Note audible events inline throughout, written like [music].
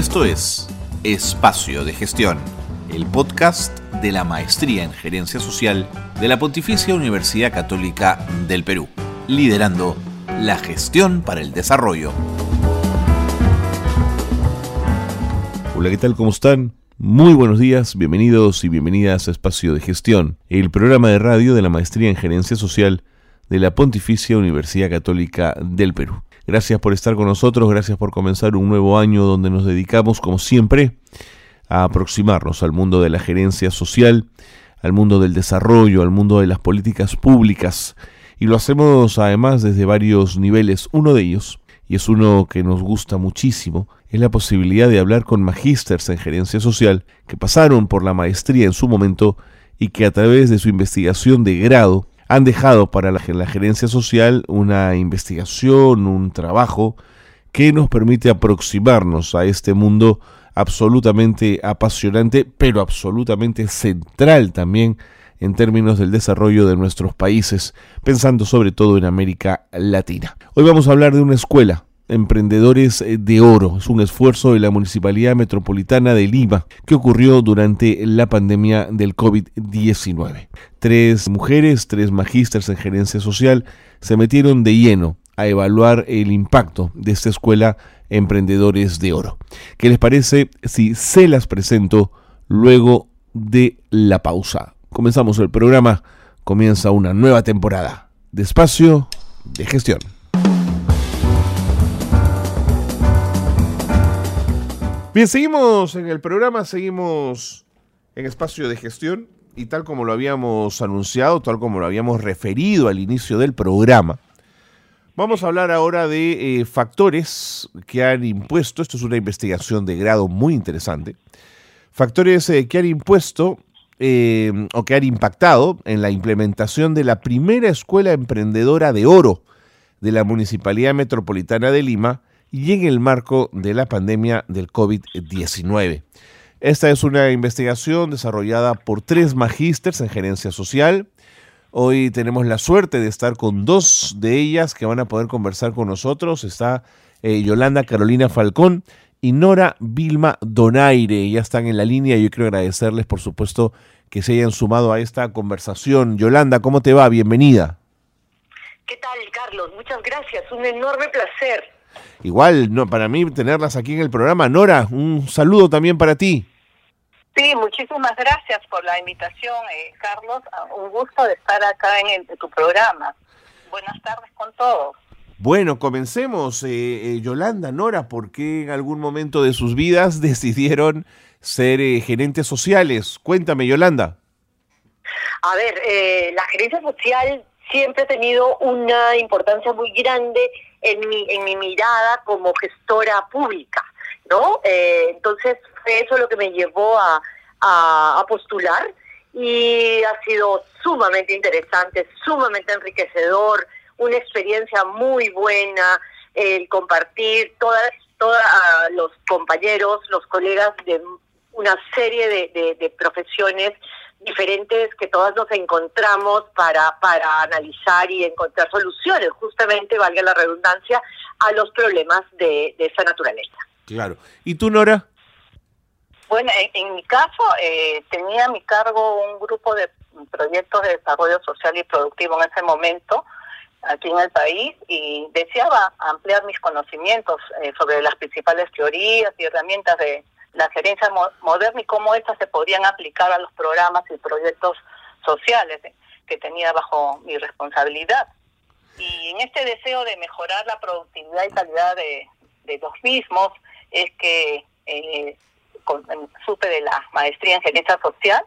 Esto es Espacio de Gestión, el podcast de la Maestría en Gerencia Social de la Pontificia Universidad Católica del Perú, liderando la gestión para el desarrollo. Hola, ¿qué tal? ¿Cómo están? Muy buenos días, bienvenidos y bienvenidas a Espacio de Gestión, el programa de radio de la Maestría en Gerencia Social de la Pontificia Universidad Católica del Perú. Gracias por estar con nosotros, gracias por comenzar un nuevo año donde nos dedicamos, como siempre, a aproximarnos al mundo de la gerencia social, al mundo del desarrollo, al mundo de las políticas públicas. Y lo hacemos además desde varios niveles. Uno de ellos, y es uno que nos gusta muchísimo, es la posibilidad de hablar con magísters en gerencia social que pasaron por la maestría en su momento y que a través de su investigación de grado han dejado para la, gerencia social una investigación, un trabajo que nos permite aproximarnos a este mundo absolutamente apasionante, pero absolutamente central también en términos del desarrollo de nuestros países, pensando sobre todo en América Latina. Hoy vamos a hablar de una escuela, Emprendedores eh, de Oro. Es un esfuerzo de la Municipalidad Metropolitana de Lima que ocurrió durante la pandemia del COVID-19. Tres mujeres, tres magísteres en gerencia social se metieron de lleno a evaluar el impacto de esta escuela Emprendedores de Oro. ¿Qué les parece si se las presento luego de la pausa? Comenzamos el programa, comienza una nueva temporada de espacio de gestión. Bien, seguimos en el programa, seguimos en espacio de gestión y tal como lo habíamos anunciado, tal como lo habíamos referido al inicio del programa, vamos a hablar ahora de eh, factores que han impuesto, esto es una investigación de grado muy interesante, factores eh, que han impuesto eh, o que han impactado en la implementación de la primera escuela emprendedora de oro de la Municipalidad Metropolitana de Lima, y en el marco de la pandemia del COVID-19. Esta es una investigación desarrollada por tres magísteres en gerencia social. Hoy tenemos la suerte de estar con dos de ellas que van a poder conversar con nosotros. Está eh, Yolanda Carolina Falcón y Nora Vilma Donaire. Ya están en la línea yo quiero agradecerles, por supuesto, que se hayan sumado a esta conversación. Yolanda, ¿cómo te va? Bienvenida. ¿Qué tal, Carlos? Muchas gracias. Un enorme placer. Igual, no, para mí tenerlas aquí en el programa. Nora, un saludo también para ti. Sí, muchísimas gracias por la invitación, eh, Carlos. Ah, un gusto de estar acá en, tu programa. Buenas tardes con todos. Bueno, comencemos. Eh, eh, Yolanda, Nora, ¿por qué en algún momento de sus vidas [laughs] decidieron ser gerentes sociales? Cuéntame, Yolanda. A ver, la gerencia social siempre ha tenido una importancia muy grande en mi, en mi mirada como gestora pública, ¿no? Eh, entonces fue eso lo que me llevó a, a, postular y ha sido sumamente interesante, sumamente enriquecedor, una experiencia muy buena, el compartir todas, todos los compañeros, los colegas de una serie de, de profesiones diferentes que todas nos encontramos para, para analizar y encontrar soluciones, justamente, valga la redundancia, a los problemas de, de esa naturaleza. Claro. ¿Y tú, Nora? Bueno, en, mi caso eh, tenía a mi cargo un grupo de proyectos de desarrollo social y productivo en ese momento aquí en el país y deseaba ampliar mis conocimientos eh, sobre las principales teorías y herramientas de, la gerencia moderna y cómo estas se podrían aplicar a los programas y proyectos sociales que tenía bajo mi responsabilidad. Y en este deseo de mejorar la productividad y calidad de, los mismos es que eh, supe de la maestría en gerencia social.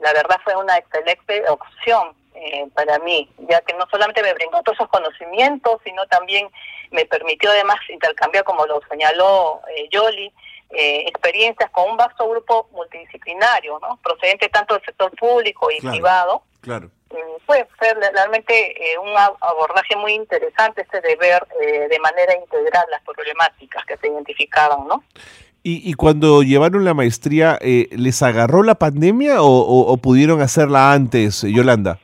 La verdad fue una excelente opción eh, para mí, ya que no solamente me brindó todos esos conocimientos, sino también me permitió además intercambiar, como lo señaló eh, Yoli, eh, experiencias con un vasto grupo multidisciplinario, ¿no? procedente tanto del sector público y privado. Claro. Mm, fue, realmente eh, un abordaje muy interesante este de ver eh, de manera integral las problemáticas que se identificaban, ¿no? Y, y cuando llevaron la maestría, ¿les agarró la pandemia o, pudieron hacerla antes, Yolanda?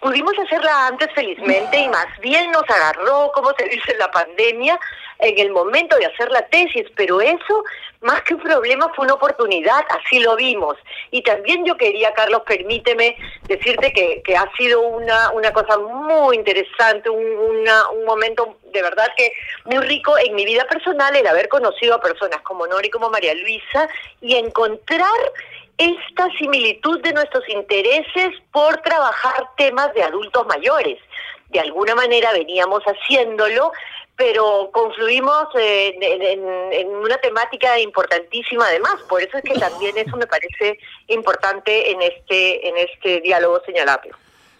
Pudimos hacerla antes felizmente y más bien nos agarró, como se dice, la pandemia en el momento de hacer la tesis, pero eso, más que un problema, fue una oportunidad, así lo vimos. Y también yo quería, Carlos, permíteme decirte que, ha sido una, una cosa muy interesante, un, un momento de verdad que muy rico en mi vida personal el haber conocido a personas como Nori, como María Luisa, y encontrar esta similitud de nuestros intereses por trabajar temas de adultos mayores. De alguna manera veníamos haciéndolo, pero confluimos en, una temática importantísima además. Por eso es que también eso me parece importante en este, en este diálogo señalable.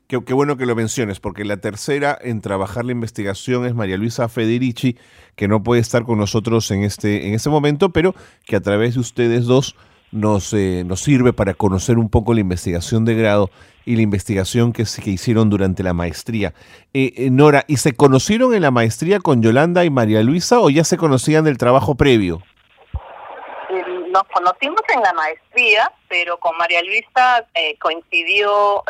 Qué, qué, bueno que lo menciones, porque la tercera en trabajar la investigación es María Luisa Federici, que no puede estar con nosotros en este, en este momento, pero que a través de ustedes dos nos, eh, nos sirve para conocer un poco la investigación de grado y la investigación que, que hicieron durante la maestría. Eh, eh, Nora, ¿y se conocieron en la maestría con Yolanda y María Luisa o ya se conocían del trabajo previo? Nos conocimos en la maestría, pero con María Luisa coincidió,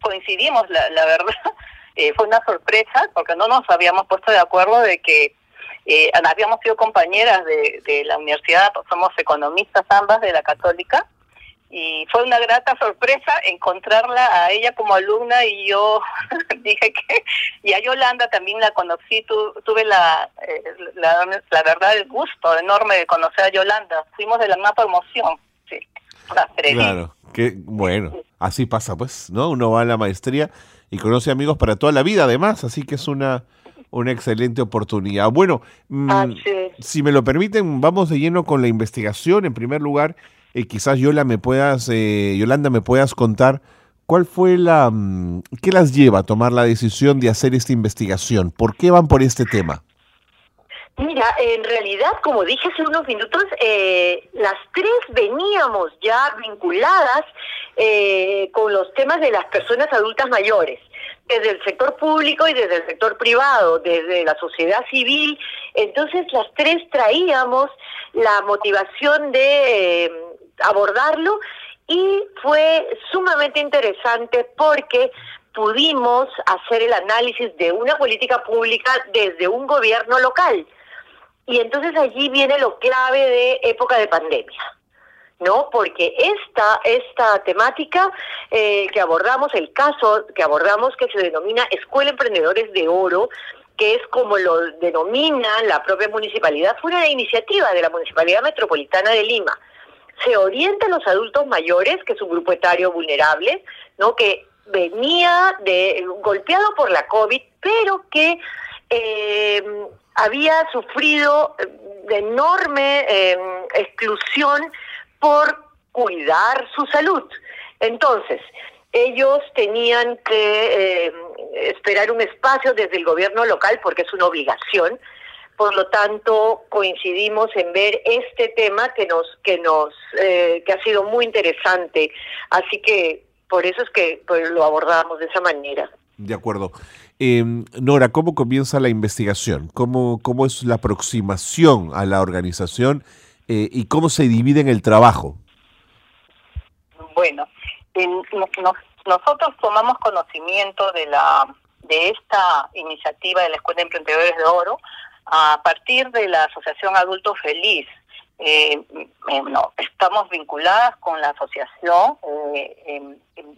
coincidimos, la, la verdad, [laughs] fue una sorpresa porque no nos habíamos puesto de acuerdo de que eh, habíamos sido compañeras de, de la universidad, somos economistas ambas de la católica, y fue una grata sorpresa encontrarla a ella como alumna y yo [laughs] dije que y a Yolanda también la conocí tuve la, eh, la, la verdad el gusto enorme de conocer a Yolanda. Fuimos de la misma promoción sí claro que bueno así pasa pues no uno va a la maestría y conoce amigos para toda la vida además así que es una una excelente oportunidad. Bueno, mm, si me lo permiten, vamos de lleno con la investigación. En primer lugar, eh, quizás Yola me puedas, eh, Yolanda, me puedas contar cuál fue la, mm, qué las lleva a tomar la decisión de hacer esta investigación. ¿Por qué van por este tema? Mira, en realidad, como dije hace unos minutos, eh, las tres veníamos ya vinculadas con los temas de las personas adultas mayores desde el sector público y desde el sector privado, desde la sociedad civil. Entonces las tres traíamos la motivación de eh, abordarlo y fue sumamente interesante porque pudimos hacer el análisis de una política pública desde un gobierno local. Y entonces allí viene lo clave de época de pandemia. ¿No? Porque esta, esta temática eh, que abordamos, el caso que abordamos que se denomina Escuela Emprendedores de Oro, que es como lo denomina la propia municipalidad, fue una iniciativa de la Municipalidad Metropolitana de Lima. Se orienta a los adultos mayores, que es un grupo etario vulnerable, ¿no? que venía de golpeado por la COVID, pero que eh, había sufrido de enorme eh, exclusión por cuidar su salud. Entonces, ellos tenían que eh, esperar un espacio desde el gobierno local porque es una obligación. Por lo tanto, coincidimos en ver este tema que nos que nos eh, que ha sido muy interesante. Así que por eso es que pues, lo abordamos de esa manera. De acuerdo. Em, Nora, ¿cómo comienza la investigación? ¿Cómo, ¿Cómo es la aproximación a la organización eh, y cómo se divide en el trabajo? Bueno, nosotros tomamos conocimiento de la de esta iniciativa de la Escuela de Emprendedores de Oro a partir de la Asociación Adulto Feliz. Eh, eh, no, estamos vinculadas con la asociación,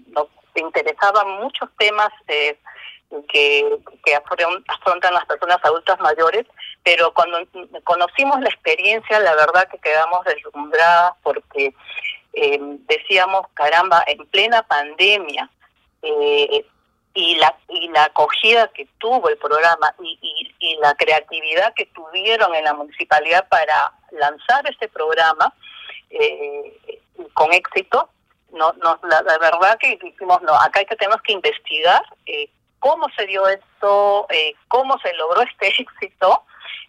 nos interesaban muchos temas que, que afrontan las personas adultas mayores pero cuando conocimos la experiencia, la verdad que quedamos deslumbradas porque eh, decíamos, caramba, en plena pandemia, eh, y la y la acogida que tuvo el programa y, y, la creatividad que tuvieron en la municipalidad para lanzar este programa eh, con éxito no, no la, verdad que dijimos no acá que tenemos que investigar eh, cómo se dio esto eh, cómo se logró este [laughs] éxito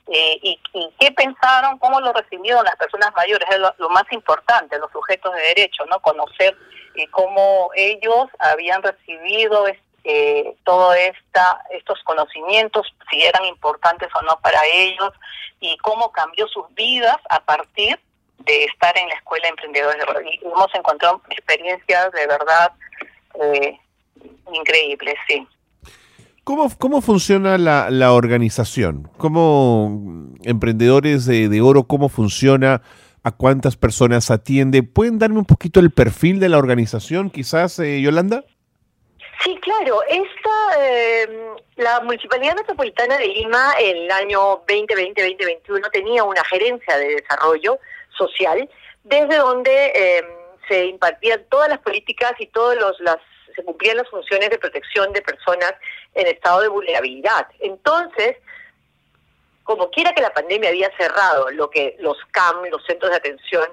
eh, y, qué pensaron, cómo lo recibieron las personas mayores, es lo, más importante, los sujetos de derecho, ¿no? Conocer eh, cómo ellos habían recibido eh, todos estos conocimientos, si eran importantes o no para ellos, y cómo cambió sus vidas a partir de estar en la escuela de emprendedores. Y hemos encontrado experiencias de verdad increíbles, sí. ¿Cómo, cómo funciona la, la organización? ¿Cómo Emprendedores de, de Oro, cómo funciona? ¿A cuántas personas atiende? ¿Pueden darme un poquito el perfil de la organización, quizás, eh, Yolanda? Sí, claro. Esta, eh, la Municipalidad Metropolitana de Lima, el año 2020-2021, tenía una gerencia de desarrollo social, desde donde eh, se impartían todas las políticas y todos los las se cumplían las funciones de protección de personas en estado de vulnerabilidad. Entonces, como quiera que la pandemia había cerrado lo que los CAM, los centros de atención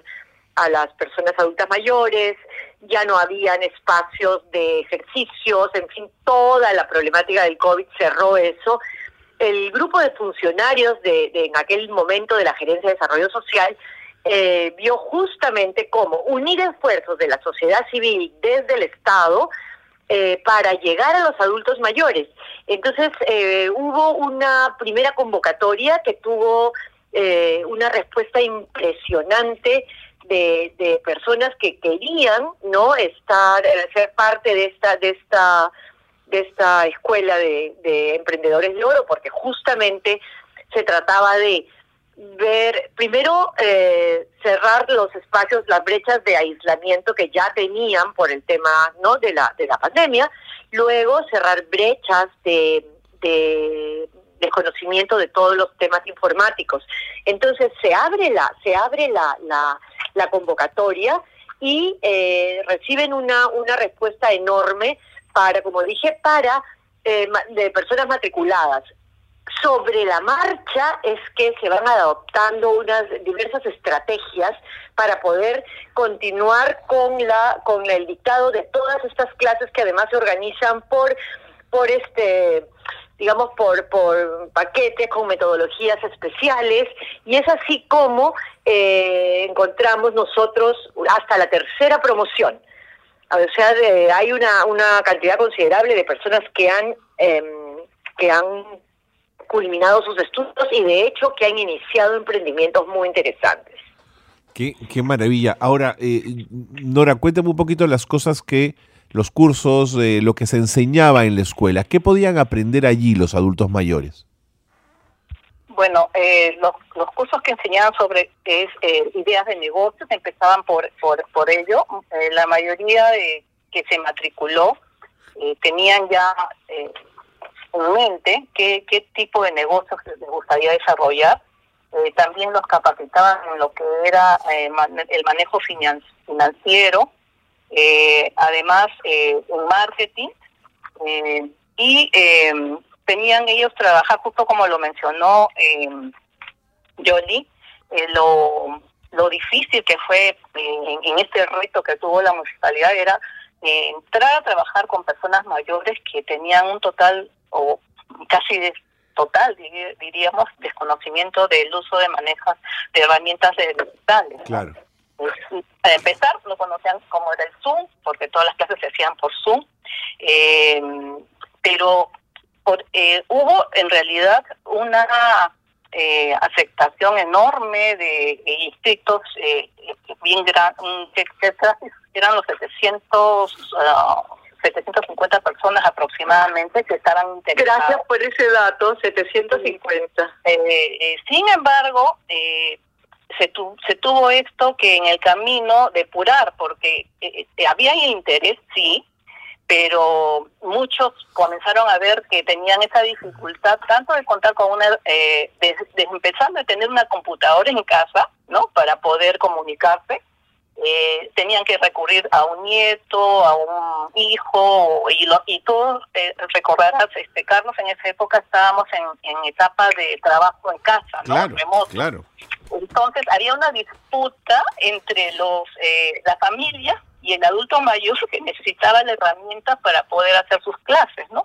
a las personas adultas mayores, ya no habían espacios de ejercicios, en fin, toda la problemática del COVID cerró eso. El grupo de funcionarios de, en aquel momento de la Gerencia de Desarrollo Social eh, vio justamente cómo unir esfuerzos de la sociedad civil desde el Estado eh, para llegar a los adultos mayores. Entonces eh, hubo una primera convocatoria que tuvo eh, una respuesta impresionante de, de, personas que querían no estar ser parte de esta de esta de esta escuela de, de emprendedores de oro porque justamente se trataba de ver, primero eh, cerrar los espacios, las brechas de aislamiento que ya tenían por el tema no de la de la pandemia, luego cerrar brechas de, de desconocimiento de todos los temas informáticos. Entonces se abre la se abre la la, convocatoria y eh, reciben una una respuesta enorme para, como dije, para eh, de personas matriculadas sobre la marcha es que se van adoptando unas diversas estrategias para poder continuar con la con el dictado de todas estas clases que además se organizan por por este digamos por por paquetes con metodologías especiales. Y es así como eh, encontramos nosotros hasta la tercera promoción. O sea de, hay una una cantidad considerable de personas que han eh, que han culminado sus estudios y de hecho que han iniciado emprendimientos muy interesantes. Qué, qué maravilla. Ahora, eh, Nora, cuéntame un poquito las cosas que, los cursos, eh, lo que se enseñaba en la escuela. ¿Qué podían aprender allí los adultos mayores? Bueno, eh, los, los, cursos que enseñaban sobre es, eh, ideas de negocios empezaban por, por, por ello. Eh, la mayoría de que se matriculó tenían ya en mente qué, qué tipo de negocios les gustaría desarrollar. Eh, también los capacitaban en lo que era eh, el manejo financiero, eh, además en marketing, y tenían ellos trabajar, justo como lo mencionó Jolie, lo, lo difícil que fue en este reto que tuvo la municipalidad era entrar a trabajar con personas mayores que tenían un total o casi de total, diríamos, desconocimiento del uso de manejas de herramientas digitales. Claro. Para empezar, no conocían cómo era el Zoom, porque todas las clases se hacían por Zoom, eh, pero por, eh, hubo en realidad una eh, aceptación enorme de, de distritos eh, bien grandes, eran los 700 uh, 750 personas aproximadamente que estaban interesadas. Gracias por ese dato, 750. Eh, eh, sin embargo, eh, se, tu, se tuvo esto que en el camino depurar, porque eh, eh, había interés, sí, pero muchos comenzaron a ver que tenían esa dificultad tanto de contar con una, eh, de, de empezar a tener una computadora en casa, ¿no? Para poder comunicarse, eh, tenían que recurrir a un nieto, a un hijo, y, lo, y todos, eh, recordarás, este, Carlos, en esa época estábamos en, en etapa de trabajo en casa, ¿no? Claro, Remoto. claro. Entonces había una disputa entre los eh, la familia y el adulto mayor que necesitaba la herramienta para poder hacer sus clases, ¿no?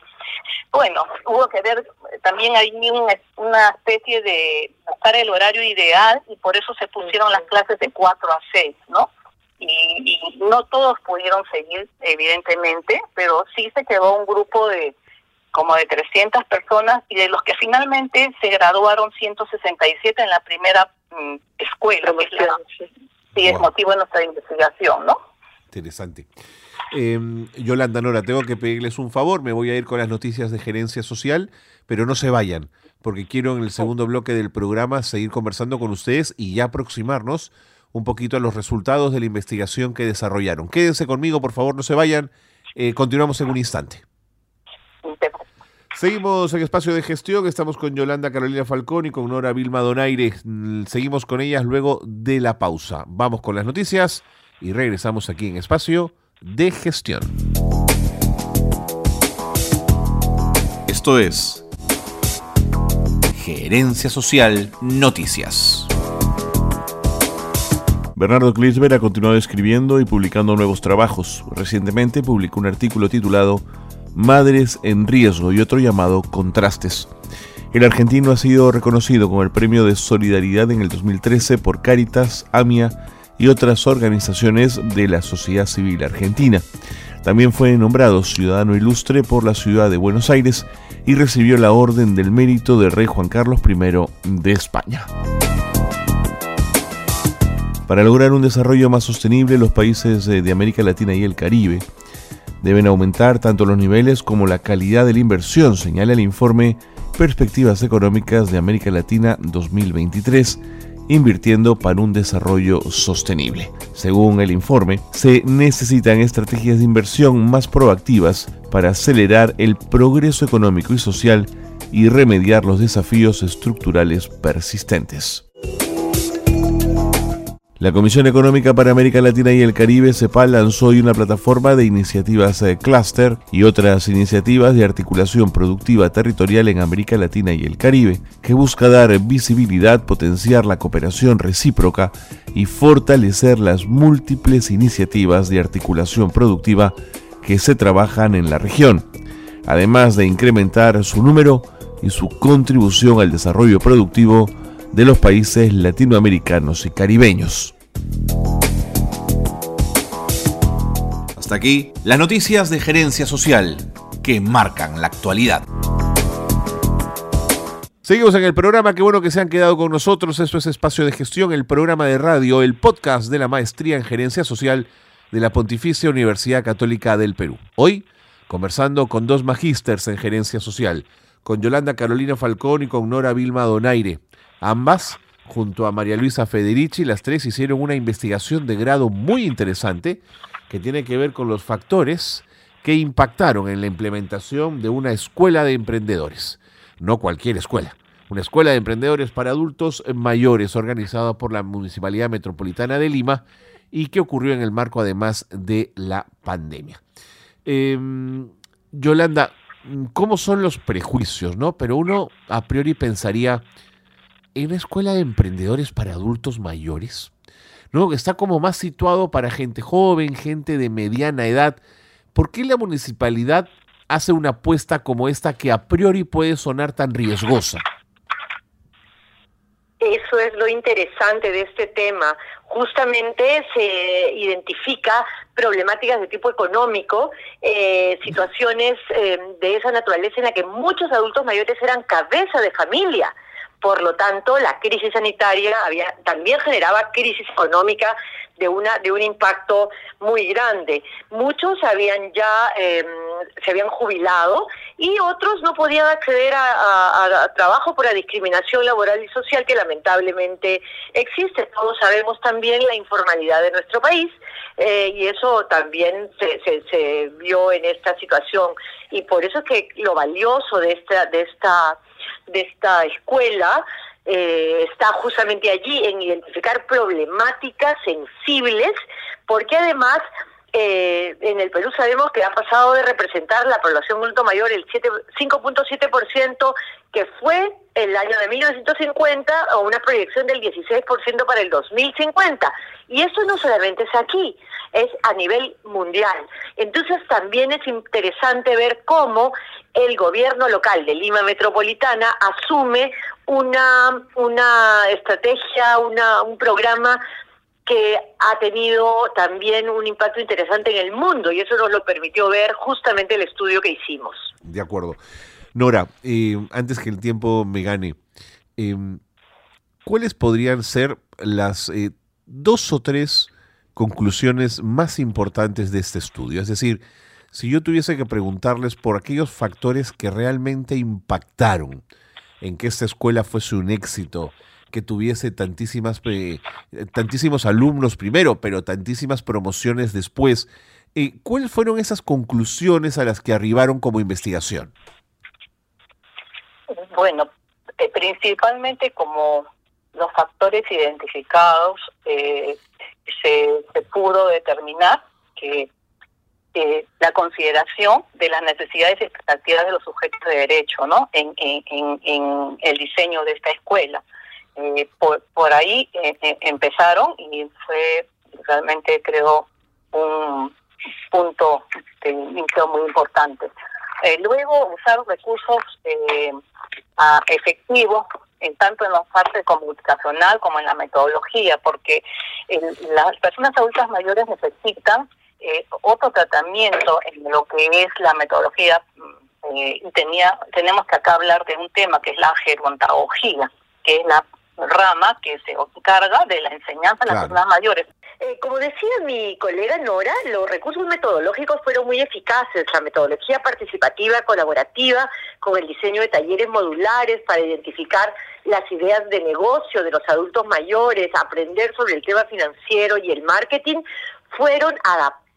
Bueno, hubo que ver también ahí una, una especie de buscar el horario ideal y por eso se pusieron las clases de 4 a 6, ¿no? Y, y no todos pudieron seguir, evidentemente, pero sí se quedó un grupo de como de 300 personas y de los que finalmente se graduaron 167 en la primera mm, escuela, que es la, sí, es Wow. motivo de nuestra investigación, ¿no? Interesante. Em, Yolanda Nora, tengo que pedirles un favor, me voy a ir con las noticias de gerencia social, pero no se vayan, porque quiero en el segundo bloque del programa seguir conversando con ustedes y ya aproximarnos un poquito a los resultados de la investigación que desarrollaron. Quédense conmigo, por favor, no se vayan. Eh, continuamos en un instante. Seguimos en espacio de gestión, estamos con Yolanda Carolina Falcón y con Nora Vilma Donaire. Mm, seguimos con ellas luego de la pausa. Vamos con las noticias y regresamos aquí en espacio de gestión. Esto es Gerencia Social Noticias. Bernardo Klisber ha continuado escribiendo y publicando nuevos trabajos. Recientemente publicó un artículo titulado Madres en Riesgo y otro llamado Contrastes. El argentino ha sido reconocido con el Premio de Solidaridad en el 2013 por Caritas, AMIA y otras organizaciones de la sociedad civil argentina. También fue nombrado ciudadano ilustre por la ciudad de Buenos Aires y recibió la Orden del Mérito del Rey Juan Carlos I de España. Para lograr un desarrollo más sostenible, los países de América Latina y el Caribe deben aumentar tanto los niveles como la calidad de la inversión, señala el informe Perspectivas Económicas de América Latina 2023, invirtiendo para un desarrollo sostenible. Según el informe, se necesitan estrategias de inversión más proactivas para acelerar el progreso económico y social y remediar los desafíos estructurales persistentes. La Comisión Económica para América Latina y el Caribe, CEPAL, lanzó hoy una plataforma de iniciativas eh, Cluster y otras iniciativas de articulación productiva territorial en América Latina y el Caribe, que busca dar visibilidad, potenciar la cooperación recíproca y fortalecer las múltiples iniciativas de articulación productiva que se trabajan en la región, además de incrementar su número y su contribución al desarrollo productivo de los países latinoamericanos y caribeños. Hasta aquí las noticias de gerencia social que marcan la actualidad. Seguimos en el programa, qué bueno que se han quedado con nosotros. Esto es Espacio de Gestión, el programa de radio, el podcast de la Maestría en Gerencia Social de la Pontificia Universidad Católica del Perú. Hoy, conversando con dos magísters en Gerencia Social, con Yolanda Carolina Falcón y con Nora Vilma Donaire. Ambas, junto a María Luisa Federici, las tres hicieron una investigación de grado muy interesante que tiene que ver con los factores que impactaron en la implementación de una escuela de emprendedores. No cualquier escuela, una escuela de emprendedores para adultos mayores organizada por la Municipalidad Metropolitana de Lima y que ocurrió en el marco además de la pandemia. Em, Yolanda, ¿cómo son los prejuicios? ¿no? Pero uno a priori pensaría, en una escuela de emprendedores para adultos mayores, ¿no? Está como más situado para gente joven, gente de mediana edad. ¿Por qué la municipalidad hace una apuesta como esta que a priori puede sonar tan riesgosa? Eso es lo interesante de este tema. Justamente se identifica problemáticas de tipo económico, eh, situaciones eh, de esa naturaleza en la que muchos adultos mayores eran cabeza de familia por lo tanto, la crisis sanitaria había, también generaba crisis económica de una de un impacto muy grande. Muchos habían ya em, se habían jubilado y otros no podían acceder a, trabajo por la discriminación laboral y social que lamentablemente existe. Todos sabemos también la informalidad de nuestro país eh, y eso también se, se, se vio en esta situación y por eso es que lo valioso de esta de esta de esta escuela eh, está justamente allí en identificar problemáticas sensibles, porque además eh, en el Perú sabemos que ha pasado de representar la población adulto mayor el 5.7% que fue el año de 1950 a una proyección del 16% para el 2050. Y eso no solamente es aquí, es a nivel mundial. Entonces también es interesante ver cómo el gobierno local de Lima Metropolitana asume una, una estrategia, una, un programa que ha tenido también un impacto interesante en el mundo y eso nos lo permitió ver justamente el estudio que hicimos. De acuerdo. Nora, eh, antes que el tiempo me gane, eh, ¿cuáles podrían ser las eh, dos o tres conclusiones más importantes de este estudio? Es decir, si yo tuviese que preguntarles por aquellos factores que realmente impactaron en que esta escuela fuese un éxito, que tuviese tantísimas, eh, tantísimos alumnos primero, pero tantísimas promociones después, eh, ¿cuáles fueron esas conclusiones a las que arribaron como investigación? Bueno, eh, principalmente como los factores identificados se, se pudo determinar que la consideración de las necesidades y expectativas de los sujetos de derecho ¿no? en, en, el diseño de esta escuela. Eh, por, ahí eh, eh, empezaron y fue realmente creo un punto este, muy importante. luego usar recursos efectivos en tanto en la parte comunicacional como en la metodología, porque las personas adultas mayores necesitan eh, otro tratamiento en lo que es la metodología, eh, tenía, tenemos que acá hablar de un tema que es la gerontología, que es la rama que se encarga de la enseñanza a las personas mayores. Eh, como decía mi colega Nora, los recursos metodológicos fueron muy eficaces. La metodología participativa, colaborativa, con el diseño de talleres modulares para identificar las ideas de negocio de los adultos mayores, aprender sobre el tema financiero y el marketing, fueron adaptados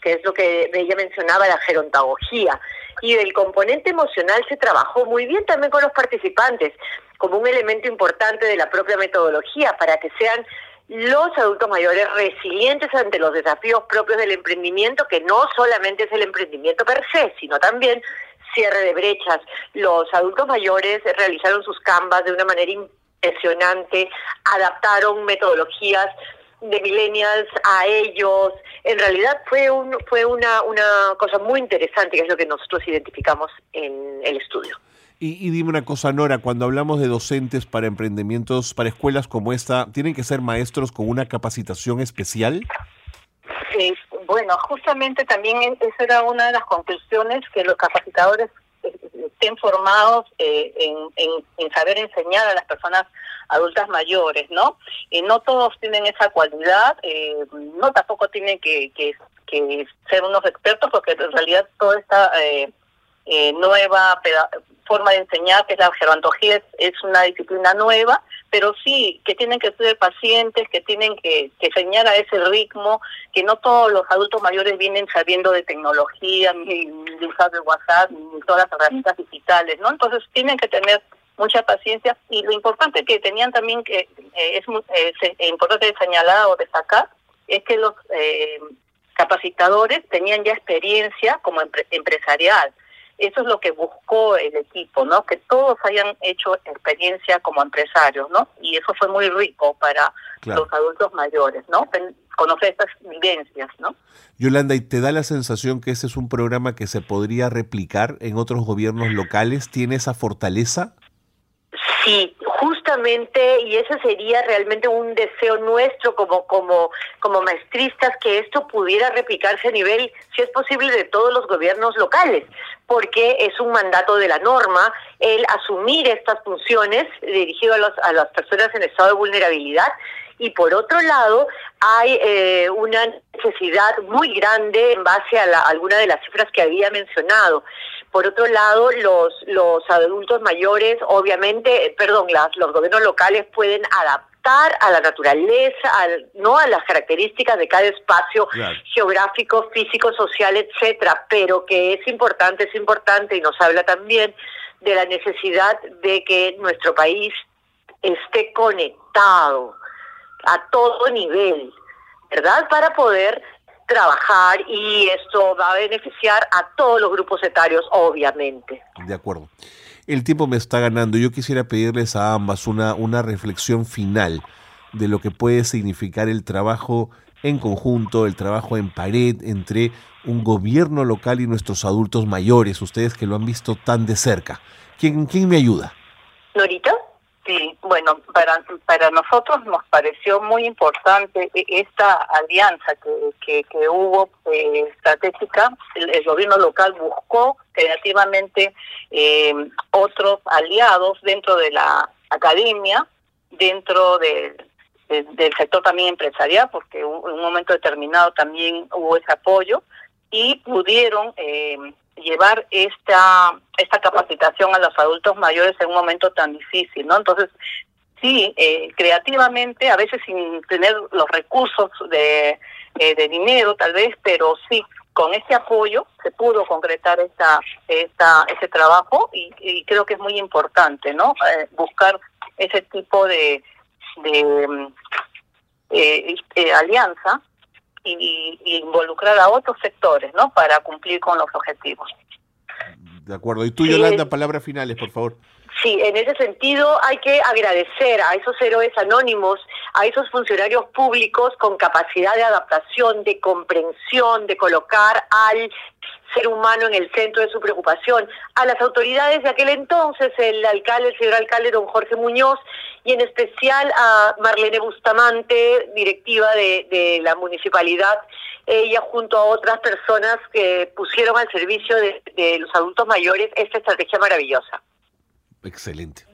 que es lo que ella mencionaba, la gerontagogía. Y el componente emocional se trabajó muy bien también con los participantes, como un elemento importante de la propia metodología, para que sean los adultos mayores resilientes ante los desafíos propios del emprendimiento, que no solamente es el emprendimiento per se, sino también cierre de brechas. Los adultos mayores realizaron sus canvas de una manera impresionante, adaptaron metodologías de millennials a ellos. En realidad fue un, fue una, una cosa muy interesante, que es lo que nosotros identificamos en el estudio. Y, dime una cosa, Nora, cuando hablamos de docentes para emprendimientos, para escuelas como esta, ¿tienen que ser maestros con una capacitación especial? Bueno, justamente también esa era una de las conclusiones que los capacitadores eh, estén formados eh, en, saber enseñar a las personas adultas mayores, ¿no? Y no todos tienen esa cualidad, eh, no tampoco tienen que, que, ser unos expertos porque en realidad toda esta eh, eh, nueva forma de enseñar, que es la gerontología, es, una disciplina nueva, pero sí que tienen que ser pacientes, que tienen que, que enseñar a ese ritmo, que no todos los adultos mayores vienen sabiendo de tecnología, ni de usar el WhatsApp, ni todas las herramientas digitales, ¿no? Entonces tienen que tener mucha paciencia y lo importante que tenían también que eh, es eh, importante señalar o destacar es que los eh, capacitadores tenían ya experiencia como empresarial eso es lo que buscó el equipo, ¿no? Que todos hayan hecho experiencia como empresarios, ¿no? Y eso fue muy rico para los adultos mayores, ¿no? Conocer estas vivencias, ¿no? Yolanda, ¿y te da la sensación que ese es un programa que se podría replicar en otros gobiernos locales? ¿Tiene esa fortaleza? Sí, justamente, y ese sería realmente un deseo nuestro como, como, como maestristas, que esto pudiera replicarse a nivel, si es posible, de todos los gobiernos locales, porque es un mandato de la norma el asumir estas funciones dirigido a, los, a las personas en estado de vulnerabilidad y por otro lado hay eh, una necesidad muy grande en base a, la, alguna de las cifras que había mencionado. Por otro lado, los, los adultos mayores, obviamente, perdón, las, los gobiernos locales pueden adaptar a la naturaleza, al, no a las características de cada espacio geográfico, físico, social, etcétera, pero que es importante, es importante y nos habla también de la necesidad de que nuestro país esté conectado a todo nivel, ¿verdad? Para poder trabajar y esto va a beneficiar a todos los grupos etarios, obviamente. De acuerdo. El tiempo me está ganando. Yo quisiera pedirles a ambas una, una reflexión final de lo que puede significar el trabajo en conjunto, el trabajo en pared entre un gobierno local y nuestros adultos mayores, ustedes que lo han visto tan de cerca. ¿Quién, quién me ayuda? Norita. Sí, bueno, para, para nosotros nos pareció muy importante e, esta alianza que, que, hubo eh, estratégica. El, gobierno local buscó creativamente eh, otros aliados dentro de la academia, dentro de, del sector también empresarial, porque en un momento determinado también hubo ese apoyo y pudieron eh, llevar esta esta capacitación a los adultos mayores en un momento tan difícil, ¿no? Entonces, sí, eh, creativamente, a veces sin tener los recursos de, eh, de dinero, tal vez, pero sí, con ese apoyo se pudo concretar esta, esta, ese trabajo y, creo que es muy importante, ¿no? Eh, buscar ese tipo de, de mm, alianza y, involucrar a otros sectores, ¿no? Para cumplir con los objetivos. De acuerdo. Y tú, Yolanda, palabras finales, por favor. Sí, en ese sentido hay que agradecer a esos héroes anónimos, a esos funcionarios públicos con capacidad de adaptación, de comprensión, de colocar al ser humano en el centro de su preocupación, a las autoridades de aquel entonces, el alcalde, el señor alcalde don Jorge Muñoz, y en especial a Marlene Bustamante, directiva de, la municipalidad, ella junto a otras personas que pusieron al servicio de, de los adultos mayores esta estrategia maravillosa. Excelente.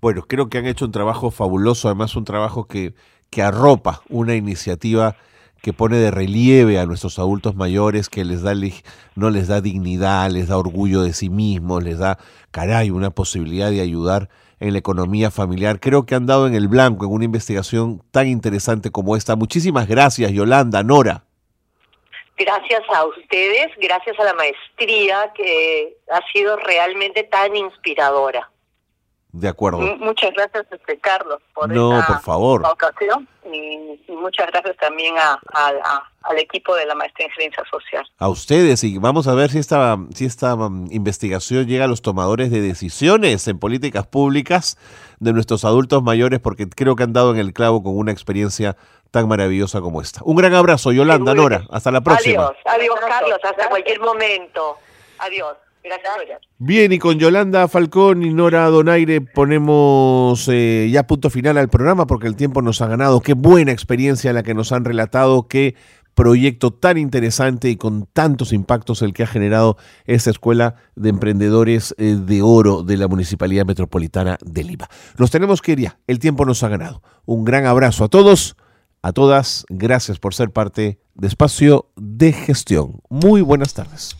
Bueno, creo que han hecho un trabajo fabuloso, además un trabajo que, que arropa una iniciativa que pone de relieve a nuestros adultos mayores, que les da no les da dignidad, les da orgullo de sí mismos, les da, caray, una posibilidad de ayudar en la economía familiar. Creo que han dado en el blanco en una investigación tan interesante como esta. Muchísimas gracias, Yolanda, Nora. Gracias a ustedes, gracias a la maestría que ha sido realmente tan inspiradora. De acuerdo. Muchas gracias, este, Carlos, por no, por favor. ocasión y, muchas gracias también a, al equipo de la Maestría en Gerencia Social. A ustedes y vamos a ver si esta, si esta um, investigación llega a los tomadores de decisiones en políticas públicas de nuestros adultos mayores porque creo que han dado en el clavo con una experiencia tan maravillosa como esta. Un gran abrazo, Yolanda, Nora. Hasta la próxima. Adiós, adiós, Carlos. Hasta cualquier momento. Adiós. Bien, y con Yolanda Falcón y Nora Donaire ponemos eh, ya punto final al programa porque el tiempo nos ha ganado. Qué buena experiencia la que nos han relatado, qué proyecto tan interesante y con tantos impactos el que ha generado esta escuela de emprendedores eh, de oro de la Municipalidad Metropolitana de Lima. Nos tenemos que ir ya, el tiempo nos ha ganado. Un gran abrazo a todos, a todas, gracias por ser parte de Espacio de Gestión. Muy buenas tardes.